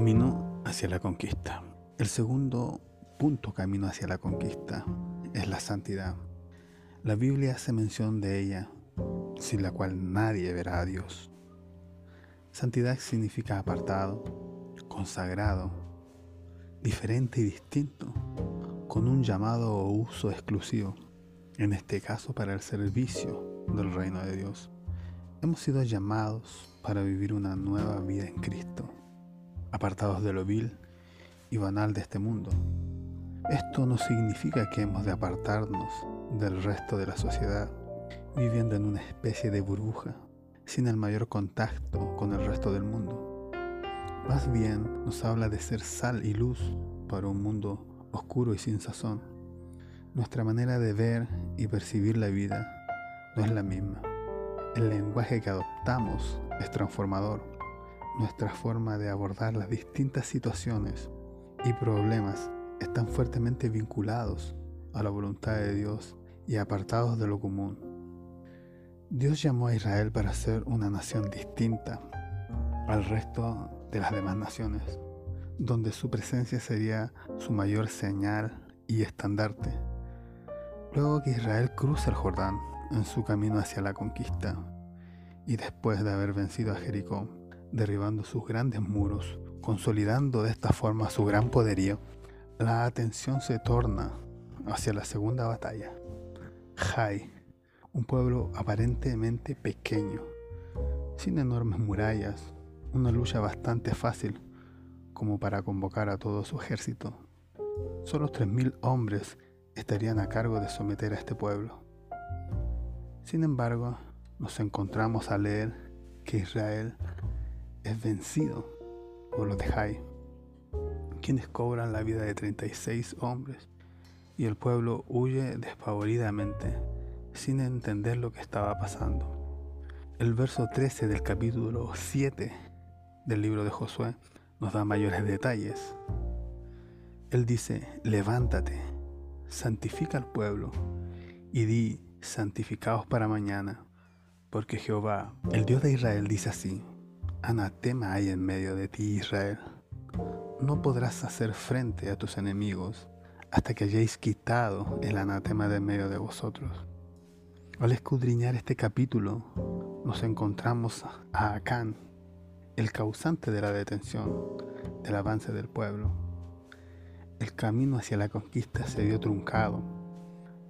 Camino hacia la conquista. El segundo punto camino hacia la conquista es la santidad. La Biblia hace mención de ella, sin la cual nadie verá a Dios. Santidad significa apartado, consagrado, diferente y distinto, con un llamado o uso exclusivo, en este caso para el servicio del reino de Dios. Hemos sido llamados para vivir una nueva vida en Cristo apartados de lo vil y banal de este mundo. Esto no significa que hemos de apartarnos del resto de la sociedad, viviendo en una especie de burbuja, sin el mayor contacto con el resto del mundo. Más bien nos habla de ser sal y luz para un mundo oscuro y sin sazón. Nuestra manera de ver y percibir la vida no es la misma. El lenguaje que adoptamos es transformador nuestra forma de abordar las distintas situaciones y problemas están fuertemente vinculados a la voluntad de Dios y apartados de lo común. Dios llamó a Israel para ser una nación distinta al resto de las demás naciones, donde su presencia sería su mayor señal y estandarte. Luego que Israel cruza el Jordán en su camino hacia la conquista, y después de haber vencido a Jericó, derribando sus grandes muros, consolidando de esta forma su gran poderío, la atención se torna hacia la segunda batalla. Jai, un pueblo aparentemente pequeño, sin enormes murallas, una lucha bastante fácil como para convocar a todo su ejército. Solo 3.000 hombres estarían a cargo de someter a este pueblo. Sin embargo, nos encontramos a leer que Israel es vencido por los de Jai, quienes cobran la vida de 36 hombres, y el pueblo huye despavoridamente, sin entender lo que estaba pasando. El verso 13 del capítulo 7 del libro de Josué nos da mayores detalles. Él dice, levántate, santifica al pueblo, y di, santificaos para mañana, porque Jehová, el Dios de Israel, dice así, Anatema hay en medio de ti, Israel. No podrás hacer frente a tus enemigos hasta que hayáis quitado el anatema de en medio de vosotros. Al escudriñar este capítulo, nos encontramos a Acán, el causante de la detención del avance del pueblo. El camino hacia la conquista se vio truncado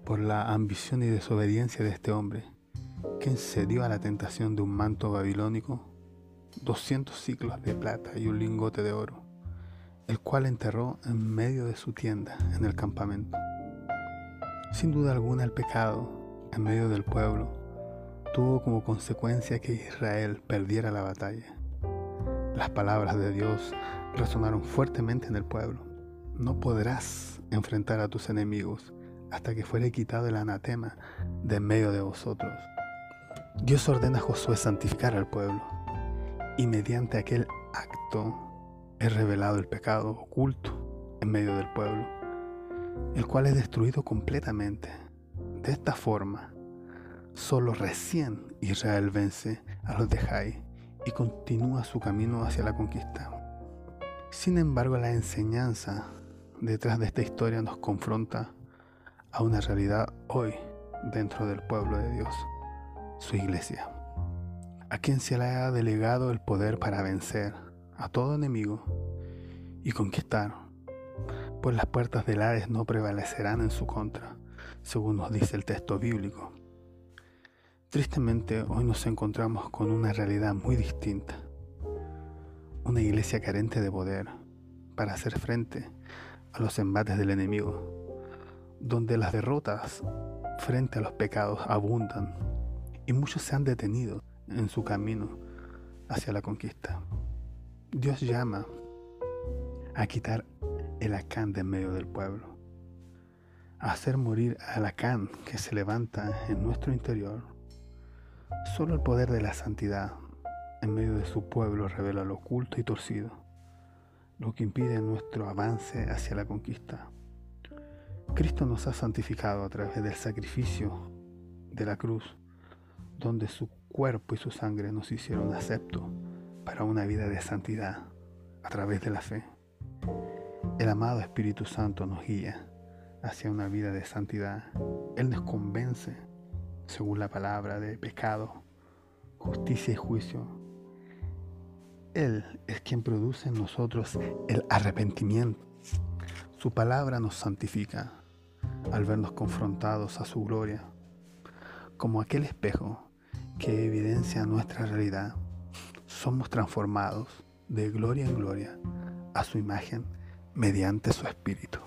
por la ambición y desobediencia de este hombre, quien cedió a la tentación de un manto babilónico 200 ciclos de plata y un lingote de oro, el cual enterró en medio de su tienda en el campamento. Sin duda alguna el pecado, en medio del pueblo, tuvo como consecuencia que Israel perdiera la batalla. Las palabras de Dios resonaron fuertemente en el pueblo. No podrás enfrentar a tus enemigos hasta que fuere quitado el anatema de en medio de vosotros. Dios ordena a Josué santificar al pueblo y mediante aquel acto es revelado el pecado oculto en medio del pueblo, el cual es destruido completamente. De esta forma, solo recién Israel vence a los de Jai y continúa su camino hacia la conquista. Sin embargo, la enseñanza detrás de esta historia nos confronta a una realidad hoy dentro del pueblo de Dios, su iglesia a quien se le ha delegado el poder para vencer a todo enemigo y conquistar, pues las puertas del Hades no prevalecerán en su contra, según nos dice el texto bíblico. Tristemente hoy nos encontramos con una realidad muy distinta, una iglesia carente de poder para hacer frente a los embates del enemigo, donde las derrotas frente a los pecados abundan y muchos se han detenido en su camino hacia la conquista. Dios llama a quitar el Acán de en medio del pueblo, a hacer morir al Acán que se levanta en nuestro interior. Solo el poder de la santidad en medio de su pueblo revela lo oculto y torcido, lo que impide nuestro avance hacia la conquista. Cristo nos ha santificado a través del sacrificio de la cruz, donde su cuerpo y su sangre nos hicieron acepto para una vida de santidad a través de la fe. El amado Espíritu Santo nos guía hacia una vida de santidad. Él nos convence, según la palabra, de pecado, justicia y juicio. Él es quien produce en nosotros el arrepentimiento. Su palabra nos santifica al vernos confrontados a su gloria, como aquel espejo que evidencia nuestra realidad. Somos transformados de gloria en gloria a su imagen mediante su espíritu.